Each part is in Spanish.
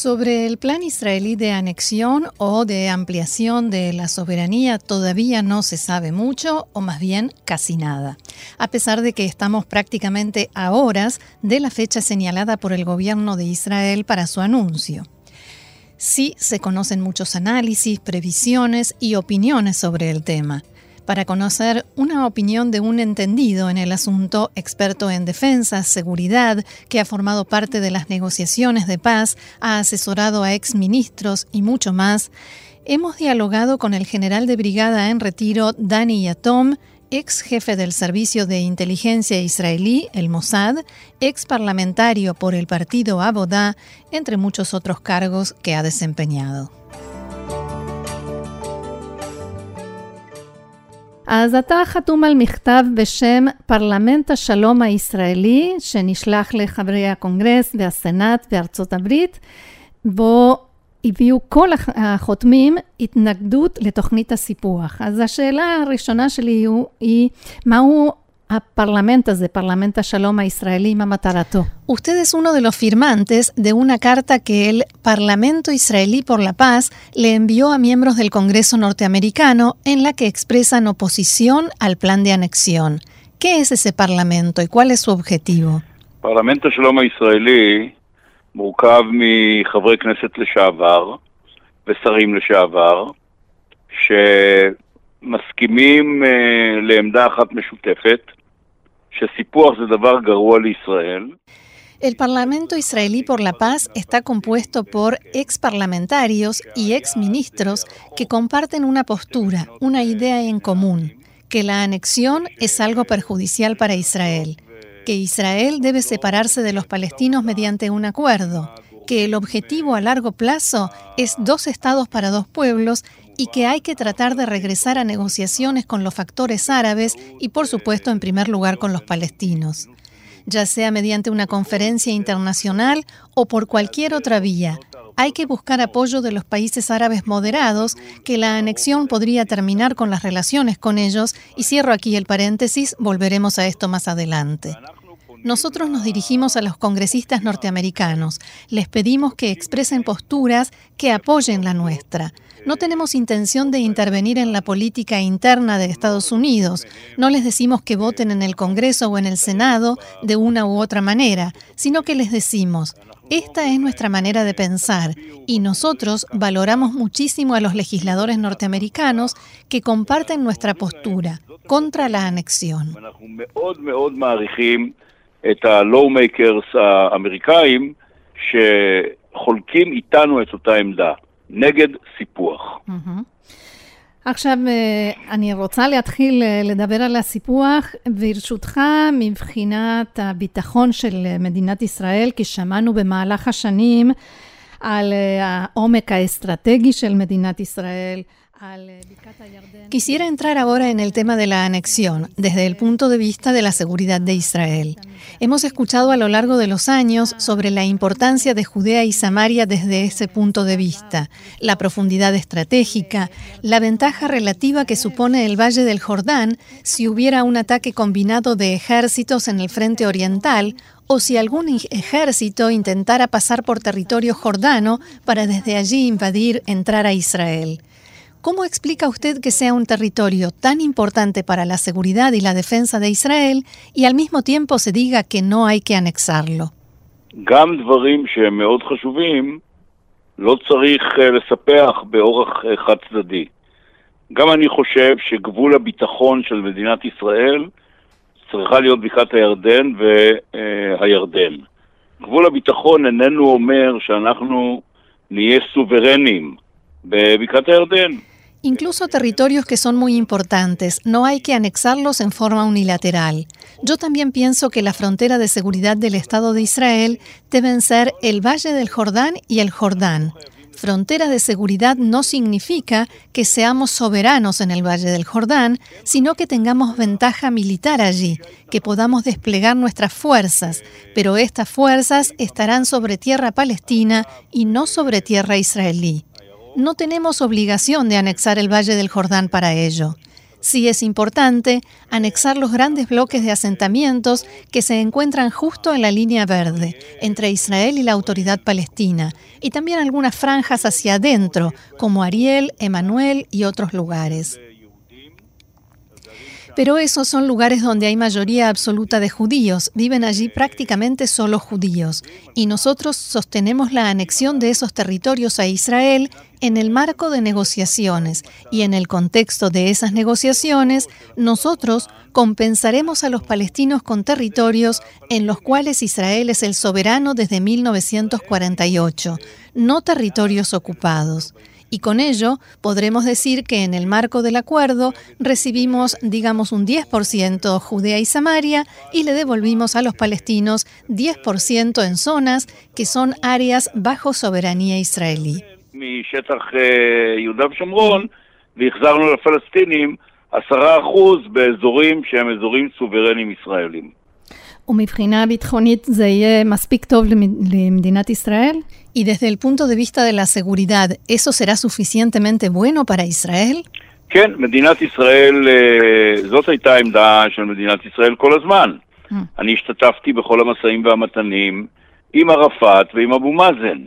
Sobre el plan israelí de anexión o de ampliación de la soberanía todavía no se sabe mucho, o más bien casi nada, a pesar de que estamos prácticamente a horas de la fecha señalada por el gobierno de Israel para su anuncio. Sí se conocen muchos análisis, previsiones y opiniones sobre el tema para conocer una opinión de un entendido en el asunto, experto en defensa, seguridad, que ha formado parte de las negociaciones de paz, ha asesorado a exministros y mucho más, hemos dialogado con el general de brigada en retiro Dani Yatom, ex jefe del Servicio de Inteligencia israelí, el Mossad, ex parlamentario por el partido Abodá, entre muchos otros cargos que ha desempeñado. אז אתה חתום על מכתב בשם פרלמנט השלום הישראלי, שנשלח לחברי הקונגרס והסנאט בארצות הברית, בו הביאו כל החותמים התנגדות לתוכנית הסיפוח. אז השאלה הראשונה שלי היא, מהו Parlamento de Parlamento Shalom israelí Mamatarato. Usted es uno de los firmantes de una carta que el Parlamento Israelí por la Paz le envió a miembros del Congreso norteamericano en la que expresan oposición al plan de anexión. ¿Qué es ese parlamento y cuál es su objetivo? Parlamento Shalom הישראלי מורכב מחברי כנסת לשעבר ושרים לשעבר שמסכימים לעמדה אחת משותפת el Parlamento israelí por la paz está compuesto por ex parlamentarios y ex ministros que comparten una postura, una idea en común, que la anexión es algo perjudicial para Israel, que Israel debe separarse de los palestinos mediante un acuerdo, que el objetivo a largo plazo es dos estados para dos pueblos y que hay que tratar de regresar a negociaciones con los factores árabes y por supuesto en primer lugar con los palestinos, ya sea mediante una conferencia internacional o por cualquier otra vía. Hay que buscar apoyo de los países árabes moderados, que la anexión podría terminar con las relaciones con ellos, y cierro aquí el paréntesis, volveremos a esto más adelante. Nosotros nos dirigimos a los congresistas norteamericanos, les pedimos que expresen posturas que apoyen la nuestra. No tenemos intención de intervenir en la política interna de Estados Unidos. No les decimos que voten en el Congreso o en el Senado de una u otra manera, sino que les decimos, esta es nuestra manera de pensar y nosotros valoramos muchísimo a los legisladores norteamericanos que comparten nuestra postura contra la anexión. נגד סיפוח. עכשיו אני רוצה להתחיל לדבר על הסיפוח, ברשותך, מבחינת הביטחון של מדינת ישראל, כי שמענו במהלך השנים על העומק האסטרטגי של מדינת ישראל, Quisiera entrar ahora en el tema de la anexión desde el punto de vista de la seguridad de Israel. Hemos escuchado a lo largo de los años sobre la importancia de Judea y Samaria desde ese punto de vista, la profundidad estratégica, la ventaja relativa que supone el Valle del Jordán si hubiera un ataque combinado de ejércitos en el frente oriental o si algún ejército intentara pasar por territorio jordano para desde allí invadir, entrar a Israel. ¿Cómo explica usted que sea un territorio tan importante para la seguridad y la defensa de Israel y al mismo tiempo se diga que no hay que anexarlo? גם דברים שהם מאוד חשובים לא צריך לספח באורח חד צדדי. גם אני חושב שגבול הביטחון של מדינת ישראל צריכה להיות בקעת הירדן והירדן. גבול הביטחון איננו אומר שאנחנו נהיה סוברנים בבקעת הירדן. Incluso territorios que son muy importantes, no hay que anexarlos en forma unilateral. Yo también pienso que la frontera de seguridad del Estado de Israel deben ser el Valle del Jordán y el Jordán. Frontera de seguridad no significa que seamos soberanos en el Valle del Jordán, sino que tengamos ventaja militar allí, que podamos desplegar nuestras fuerzas, pero estas fuerzas estarán sobre tierra palestina y no sobre tierra israelí. No tenemos obligación de anexar el Valle del Jordán para ello. Sí es importante anexar los grandes bloques de asentamientos que se encuentran justo en la línea verde entre Israel y la autoridad palestina, y también algunas franjas hacia adentro, como Ariel, Emanuel y otros lugares. Pero esos son lugares donde hay mayoría absoluta de judíos, viven allí prácticamente solo judíos, y nosotros sostenemos la anexión de esos territorios a Israel en el marco de negociaciones, y en el contexto de esas negociaciones, nosotros compensaremos a los palestinos con territorios en los cuales Israel es el soberano desde 1948, no territorios ocupados y con ello podremos decir que en el marco del acuerdo recibimos, digamos, un 10% Judea y Samaria y le devolvimos a los palestinos 10% en zonas que son áreas bajo soberanía israelí. Y desde el punto de vista de la seguridad, ¿eso será suficientemente bueno para Israel? כן, מדינת ישראל, זאת הייתה העמדה של מדינת ישראל כל הזמן. אני השתתפתי בכל המשאים והמתנים עם ערפאת ועם אבו מאזן.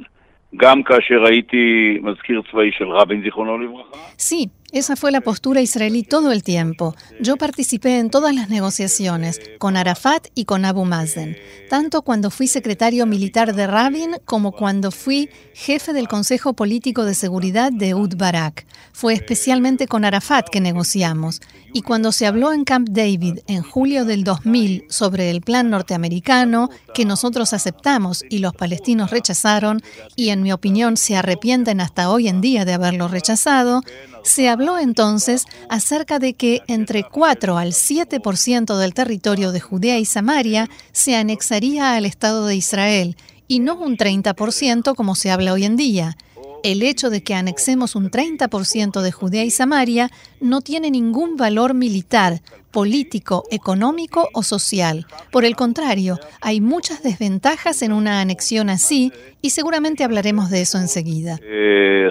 גם כאשר הייתי מזכיר צבאי של רבין, זיכרונו לברכה. Sí, esa fue la postura israelí todo el tiempo. Yo participé en todas las negociaciones, con Arafat y con Abu Mazen, tanto cuando fui secretario militar de Rabin como cuando fui jefe del Consejo Político de Seguridad de Ud Barak. Fue especialmente con Arafat que negociamos. Y cuando se habló en Camp David en julio del 2000 sobre el plan norteamericano, que nosotros aceptamos y los palestinos rechazaron, y en mi opinión se arrepienten hasta hoy en día de haberlo rechazado, se habló entonces acerca de que entre 4 al 7% del territorio de Judea y Samaria se anexaría al Estado de Israel y no un 30% como se habla hoy en día. El hecho de que anexemos un 30% de Judea y Samaria no tiene ningún valor militar, político, económico o social. Por el contrario, hay muchas desventajas en una anexión así y seguramente hablaremos de eso enseguida. Eh,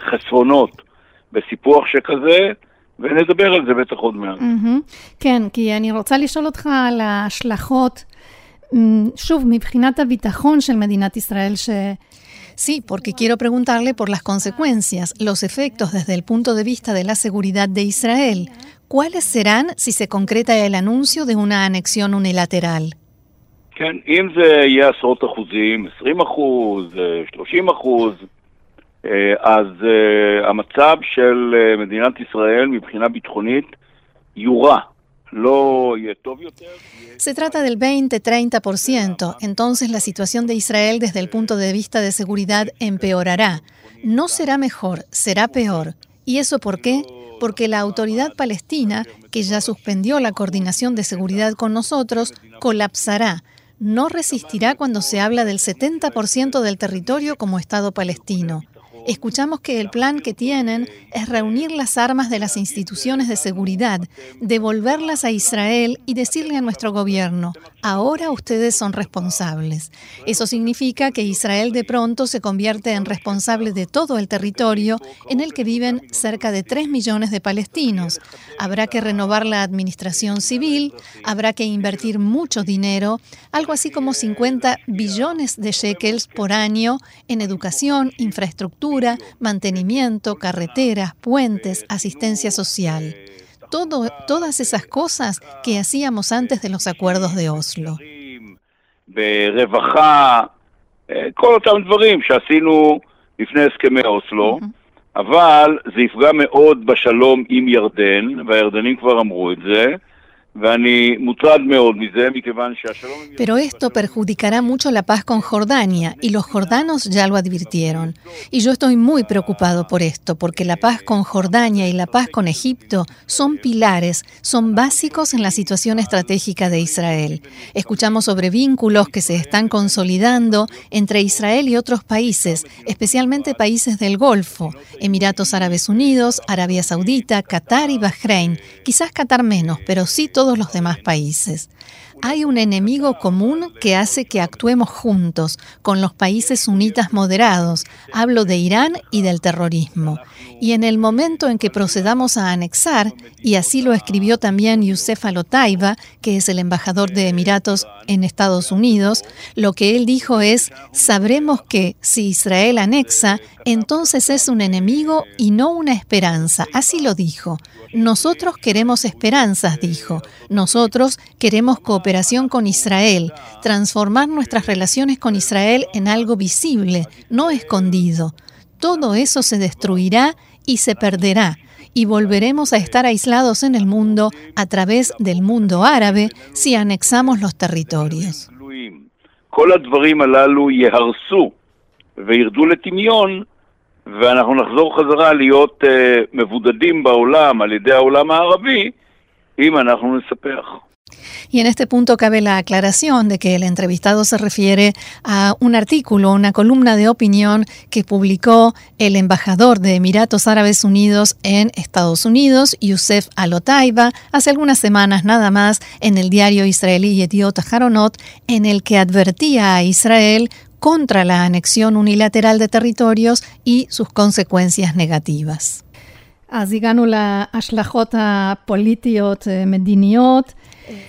בסיפוח שכזה, ונדבר על זה בטח עוד מעט. כן, כי אני רוצה לשאול אותך על ההשלכות, שוב, מבחינת הביטחון של מדינת ישראל, ש... Sí, porque quiero preguntarle por las consecuencias, los efectos desde el punto de vista de la seguridad de Israel. ¿Cuáles serán si se concreta el anuncio de una anexión unilateral? כן, אם זה יהיה עשרות אחוזים, 20 אחוז, 30 אחוז, אז המצב של מדינת ישראל מבחינה ביטחונית יורע. Se trata del 20-30%, entonces la situación de Israel desde el punto de vista de seguridad empeorará. No será mejor, será peor. ¿Y eso por qué? Porque la autoridad palestina, que ya suspendió la coordinación de seguridad con nosotros, colapsará. No resistirá cuando se habla del 70% del territorio como Estado palestino escuchamos que el plan que tienen es reunir las armas de las instituciones de seguridad, devolverlas a Israel y decirle a nuestro gobierno, ahora ustedes son responsables. Eso significa que Israel de pronto se convierte en responsable de todo el territorio en el que viven cerca de 3 millones de palestinos. Habrá que renovar la administración civil, habrá que invertir mucho dinero, algo así como 50 billones de shekels por año en educación, infraestructura, mantenimiento, carreteras, puentes, asistencia social. Todo, todas esas cosas que hacíamos antes de los acuerdos de Oslo. כל אותם דברים שעשינו לפני הסכמי אוסלו, אבל זה יפגע מאוד בשלום עם ירדן, והירדנים כבר אמרו את זה, Pero esto perjudicará mucho la paz con Jordania y los jordanos ya lo advirtieron. Y yo estoy muy preocupado por esto, porque la paz con Jordania y la paz con Egipto son pilares, son básicos en la situación estratégica de Israel. Escuchamos sobre vínculos que se están consolidando entre Israel y otros países, especialmente países del Golfo, Emiratos Árabes Unidos, Arabia Saudita, Qatar y Bahrein. Quizás Qatar menos, pero sí todos los demás países. Hay un enemigo común que hace que actuemos juntos con los países sunitas moderados. Hablo de Irán y del terrorismo. Y en el momento en que procedamos a anexar, y así lo escribió también Youssef Alotaiba, que es el embajador de Emiratos en Estados Unidos, lo que él dijo es, sabremos que si Israel anexa, entonces es un enemigo y no una esperanza. Así lo dijo. Nosotros queremos esperanzas, dijo. Nosotros queremos cooperación con Israel, transformar nuestras relaciones con Israel en algo visible, no escondido. Todo eso se destruirá y se perderá y volveremos a estar aislados en el mundo a través del mundo árabe si anexamos los territorios. ואנחנו נחזור חזרה להיות uh, מבודדים בעולם על ידי העולם הערבי אם אנחנו נספח. Y en este punto cabe la aclaración de que el entrevistado se refiere a un artículo, una columna de opinión que publicó el embajador de Emiratos Árabes Unidos en Estados Unidos, Youssef Alotaiba, hace algunas semanas nada más en el diario israelí Yediot Haronot, en el que advertía a Israel contra la anexión unilateral de territorios y sus consecuencias negativas.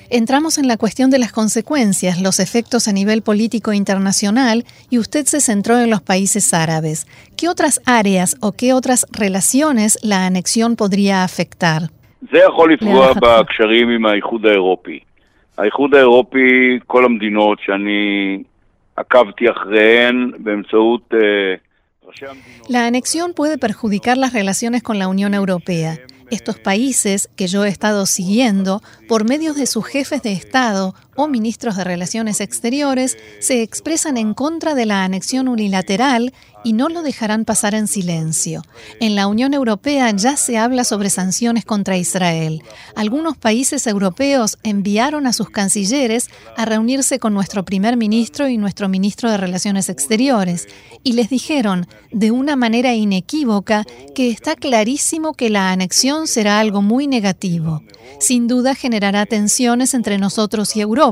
Entramos en la cuestión de las consecuencias, los efectos a nivel político internacional y usted se centró en los países árabes. ¿Qué otras áreas o qué otras relaciones la anexión podría afectar? La anexión puede perjudicar las relaciones con la Unión Europea. Estos países que yo he estado siguiendo, por medio de sus jefes de Estado o ministros de Relaciones Exteriores, se expresan en contra de la anexión unilateral y no lo dejarán pasar en silencio. En la Unión Europea ya se habla sobre sanciones contra Israel. Algunos países europeos enviaron a sus cancilleres a reunirse con nuestro primer ministro y nuestro ministro de Relaciones Exteriores y les dijeron de una manera inequívoca que está clarísimo que la anexión será algo muy negativo. Sin duda generará tensiones entre nosotros y Europa,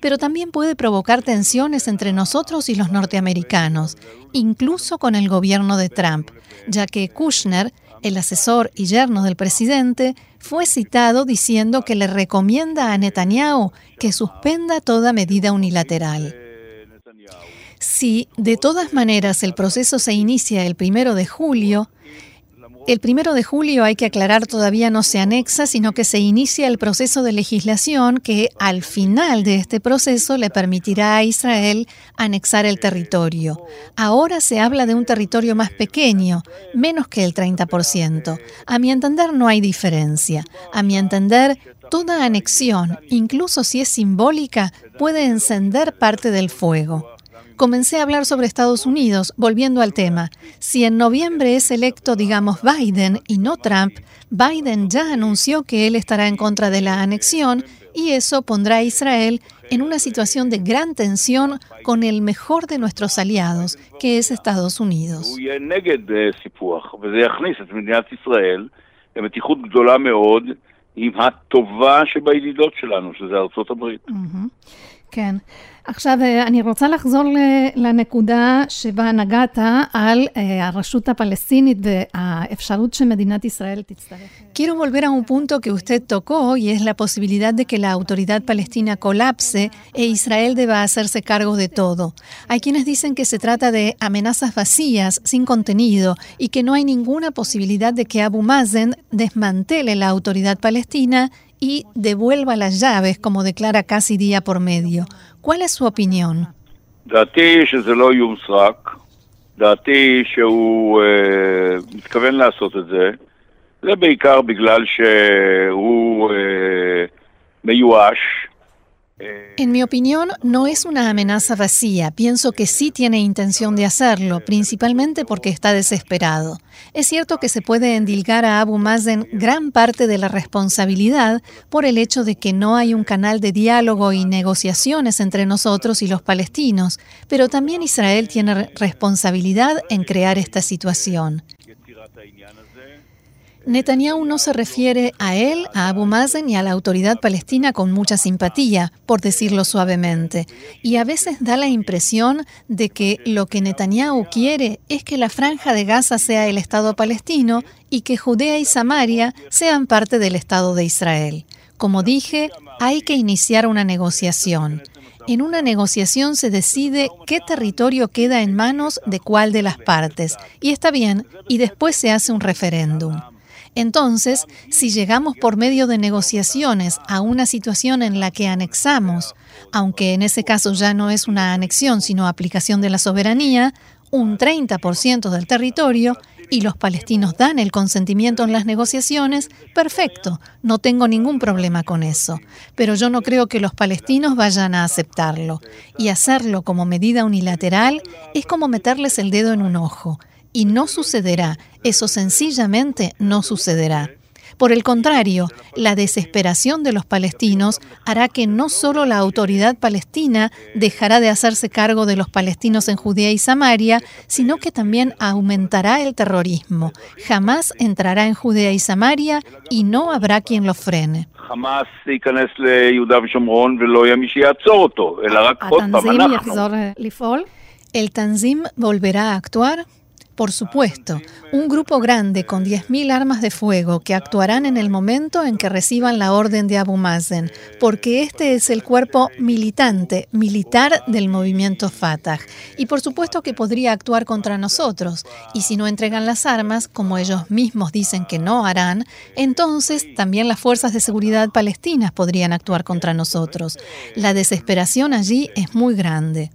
pero también puede provocar tensiones entre nosotros y los norteamericanos, incluso con el gobierno de Trump, ya que Kushner, el asesor y yerno del presidente, fue citado diciendo que le recomienda a Netanyahu que suspenda toda medida unilateral. Si de todas maneras el proceso se inicia el primero de julio, el primero de julio, hay que aclarar, todavía no se anexa, sino que se inicia el proceso de legislación que al final de este proceso le permitirá a Israel anexar el territorio. Ahora se habla de un territorio más pequeño, menos que el 30%. A mi entender no hay diferencia. A mi entender, toda anexión, incluso si es simbólica, puede encender parte del fuego comencé a hablar sobre Estados Unidos, volviendo al tema. Si en noviembre es electo, digamos, Biden y no Trump, Biden ya anunció que él estará en contra de la anexión y eso pondrá a Israel en una situación de gran tensión con el mejor de nuestros aliados, que es Estados Unidos. עכשיו, אני רוצה לחזור לנקודה שבה נגעת על הרשות הפלסטינית והאפשרות שמדינת ישראל תצטרך... Quiero volver a un punto que usted tocó y es la posibilidad de que la autoridad palestina colapse e Israel deba hacerse cargo de todo. Hay quienes dicen que se trata de amenazas vacías, sin contenido, y que no hay ninguna posibilidad de que Abu Mazen desmantele la autoridad palestina y devuelva las llaves, como declara casi día por medio. ¿Cuál es su opinión? דעתי שזה לא איום סרק, דעתי שהוא אה, מתכוון לעשות את זה, זה בעיקר בגלל שהוא אה, מיואש. En mi opinión, no es una amenaza vacía. Pienso que sí tiene intención de hacerlo, principalmente porque está desesperado. Es cierto que se puede endilgar a Abu Mazen gran parte de la responsabilidad por el hecho de que no hay un canal de diálogo y negociaciones entre nosotros y los palestinos, pero también Israel tiene responsabilidad en crear esta situación. Netanyahu no se refiere a él, a Abu Mazen y a la autoridad palestina con mucha simpatía, por decirlo suavemente, y a veces da la impresión de que lo que Netanyahu quiere es que la franja de Gaza sea el Estado palestino y que Judea y Samaria sean parte del Estado de Israel. Como dije, hay que iniciar una negociación. En una negociación se decide qué territorio queda en manos de cuál de las partes, y está bien, y después se hace un referéndum. Entonces, si llegamos por medio de negociaciones a una situación en la que anexamos, aunque en ese caso ya no es una anexión sino aplicación de la soberanía, un 30% del territorio y los palestinos dan el consentimiento en las negociaciones, perfecto, no tengo ningún problema con eso. Pero yo no creo que los palestinos vayan a aceptarlo. Y hacerlo como medida unilateral es como meterles el dedo en un ojo. Y no sucederá, eso sencillamente no sucederá. Por el contrario, la desesperación de los palestinos hará que no solo la autoridad palestina dejará de hacerse cargo de los palestinos en Judea y Samaria, sino que también aumentará el terrorismo. Jamás entrará en Judea y Samaria y no habrá quien lo frene. ¿El Tanzim volverá a actuar? Por supuesto, un grupo grande con 10.000 armas de fuego que actuarán en el momento en que reciban la orden de Abu Mazen, porque este es el cuerpo militante, militar del movimiento Fatah. Y por supuesto que podría actuar contra nosotros. Y si no entregan las armas, como ellos mismos dicen que no harán, entonces también las fuerzas de seguridad palestinas podrían actuar contra nosotros. La desesperación allí es muy grande.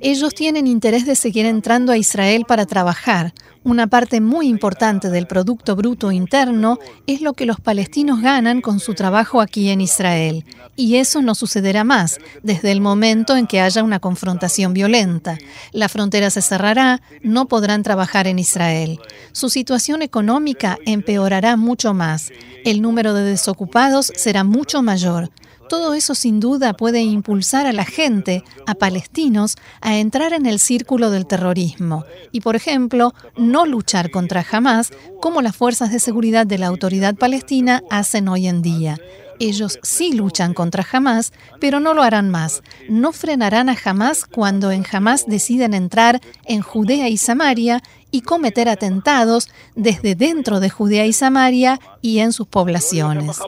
Ellos tienen interés de seguir entrando a Israel para trabajar. Una parte muy importante del Producto Bruto Interno es lo que los palestinos ganan con su trabajo aquí en Israel. Y eso no sucederá más desde el momento en que haya una confrontación violenta. La frontera se cerrará, no podrán trabajar en Israel. Su situación económica empeorará mucho más. El número de desocupados será mucho mayor. Todo eso sin duda puede impulsar a la gente, a palestinos, a entrar en el círculo del terrorismo y, por ejemplo, no luchar contra Hamas como las fuerzas de seguridad de la autoridad palestina hacen hoy en día. Ellos sí luchan contra Hamas, pero no lo harán más. No frenarán a Hamas cuando en Hamas deciden entrar en Judea y Samaria y cometer atentados desde dentro de Judea y Samaria y en sus poblaciones.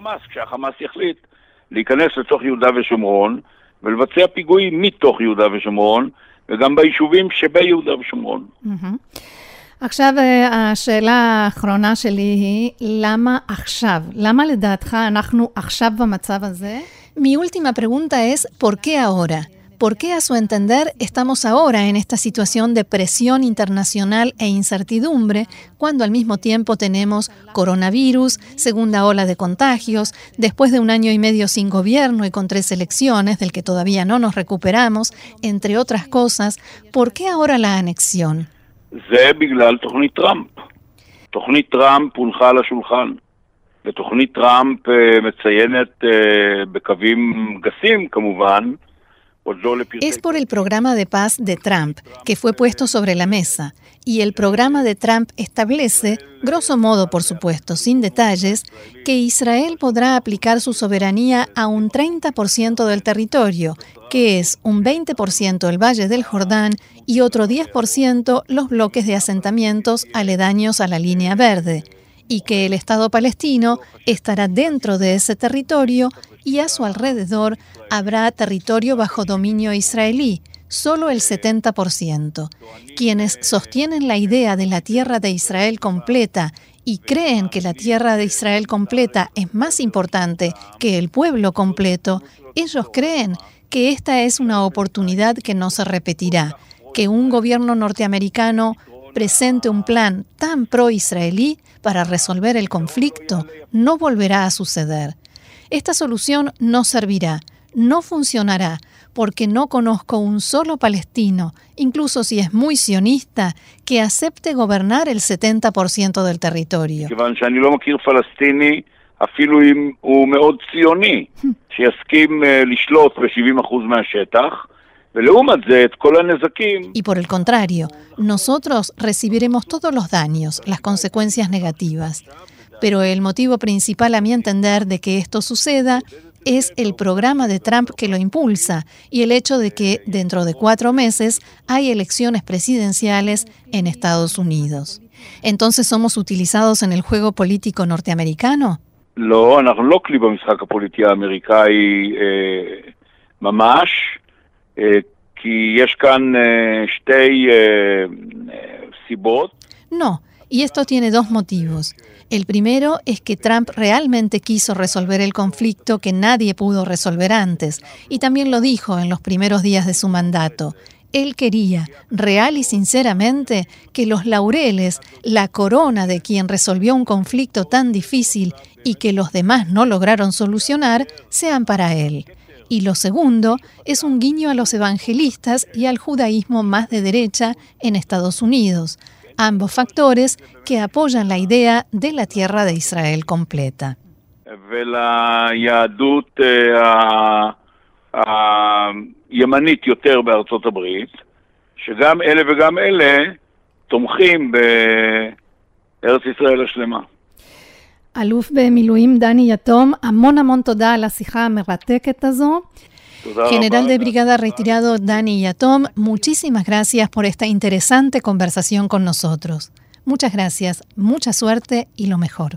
להיכנס לתוך יהודה ושומרון ולבצע פיגועים מתוך יהודה ושומרון וגם ביישובים שביהודה ושומרון. עכשיו השאלה האחרונה שלי היא, למה עכשיו? למה לדעתך אנחנו עכשיו במצב הזה? Mi última pregunta es, ¿por qué ahora? ¿Por qué a su entender estamos ahora en esta situación de presión internacional e incertidumbre cuando al mismo tiempo tenemos coronavirus, segunda ola de contagios, después de un año y medio sin gobierno y con tres elecciones del que todavía no nos recuperamos, entre otras cosas? ¿Por qué ahora la anexión? Es por el programa de paz de Trump, que fue puesto sobre la mesa, y el programa de Trump establece, grosso modo por supuesto, sin detalles, que Israel podrá aplicar su soberanía a un 30% del territorio, que es un 20% el Valle del Jordán y otro 10% los bloques de asentamientos aledaños a la línea verde y que el Estado palestino estará dentro de ese territorio y a su alrededor habrá territorio bajo dominio israelí, solo el 70%. Quienes sostienen la idea de la tierra de Israel completa y creen que la tierra de Israel completa es más importante que el pueblo completo, ellos creen que esta es una oportunidad que no se repetirá, que un gobierno norteamericano presente un plan tan pro-israelí para resolver el conflicto no volverá a suceder. Esta solución no servirá, no funcionará, porque no conozco un solo palestino, incluso si es muy sionista, que acepte gobernar el 70% del territorio. Y por el contrario, nosotros recibiremos todos los daños, las consecuencias negativas. Pero el motivo principal, a mi entender, de que esto suceda es el programa de Trump que lo impulsa y el hecho de que dentro de cuatro meses hay elecciones presidenciales en Estados Unidos. Entonces, ¿somos utilizados en el juego político norteamericano? No, no, y esto tiene dos motivos. El primero es que Trump realmente quiso resolver el conflicto que nadie pudo resolver antes, y también lo dijo en los primeros días de su mandato. Él quería, real y sinceramente, que los laureles, la corona de quien resolvió un conflicto tan difícil y que los demás no lograron solucionar, sean para él. Y lo segundo es un guiño a los evangelistas y al judaísmo más de derecha en Estados Unidos, ambos factores que apoyan la idea de la tierra de Israel completa. אלוף במילואים דני יתום, המון המון תודה על השיחה המרתקת הזו. General de Brigada retirado Dani Yatom, muchísimas gracias por esta interesante conversación con nosotros. Muchas gracias, mucha suerte y lo mejor.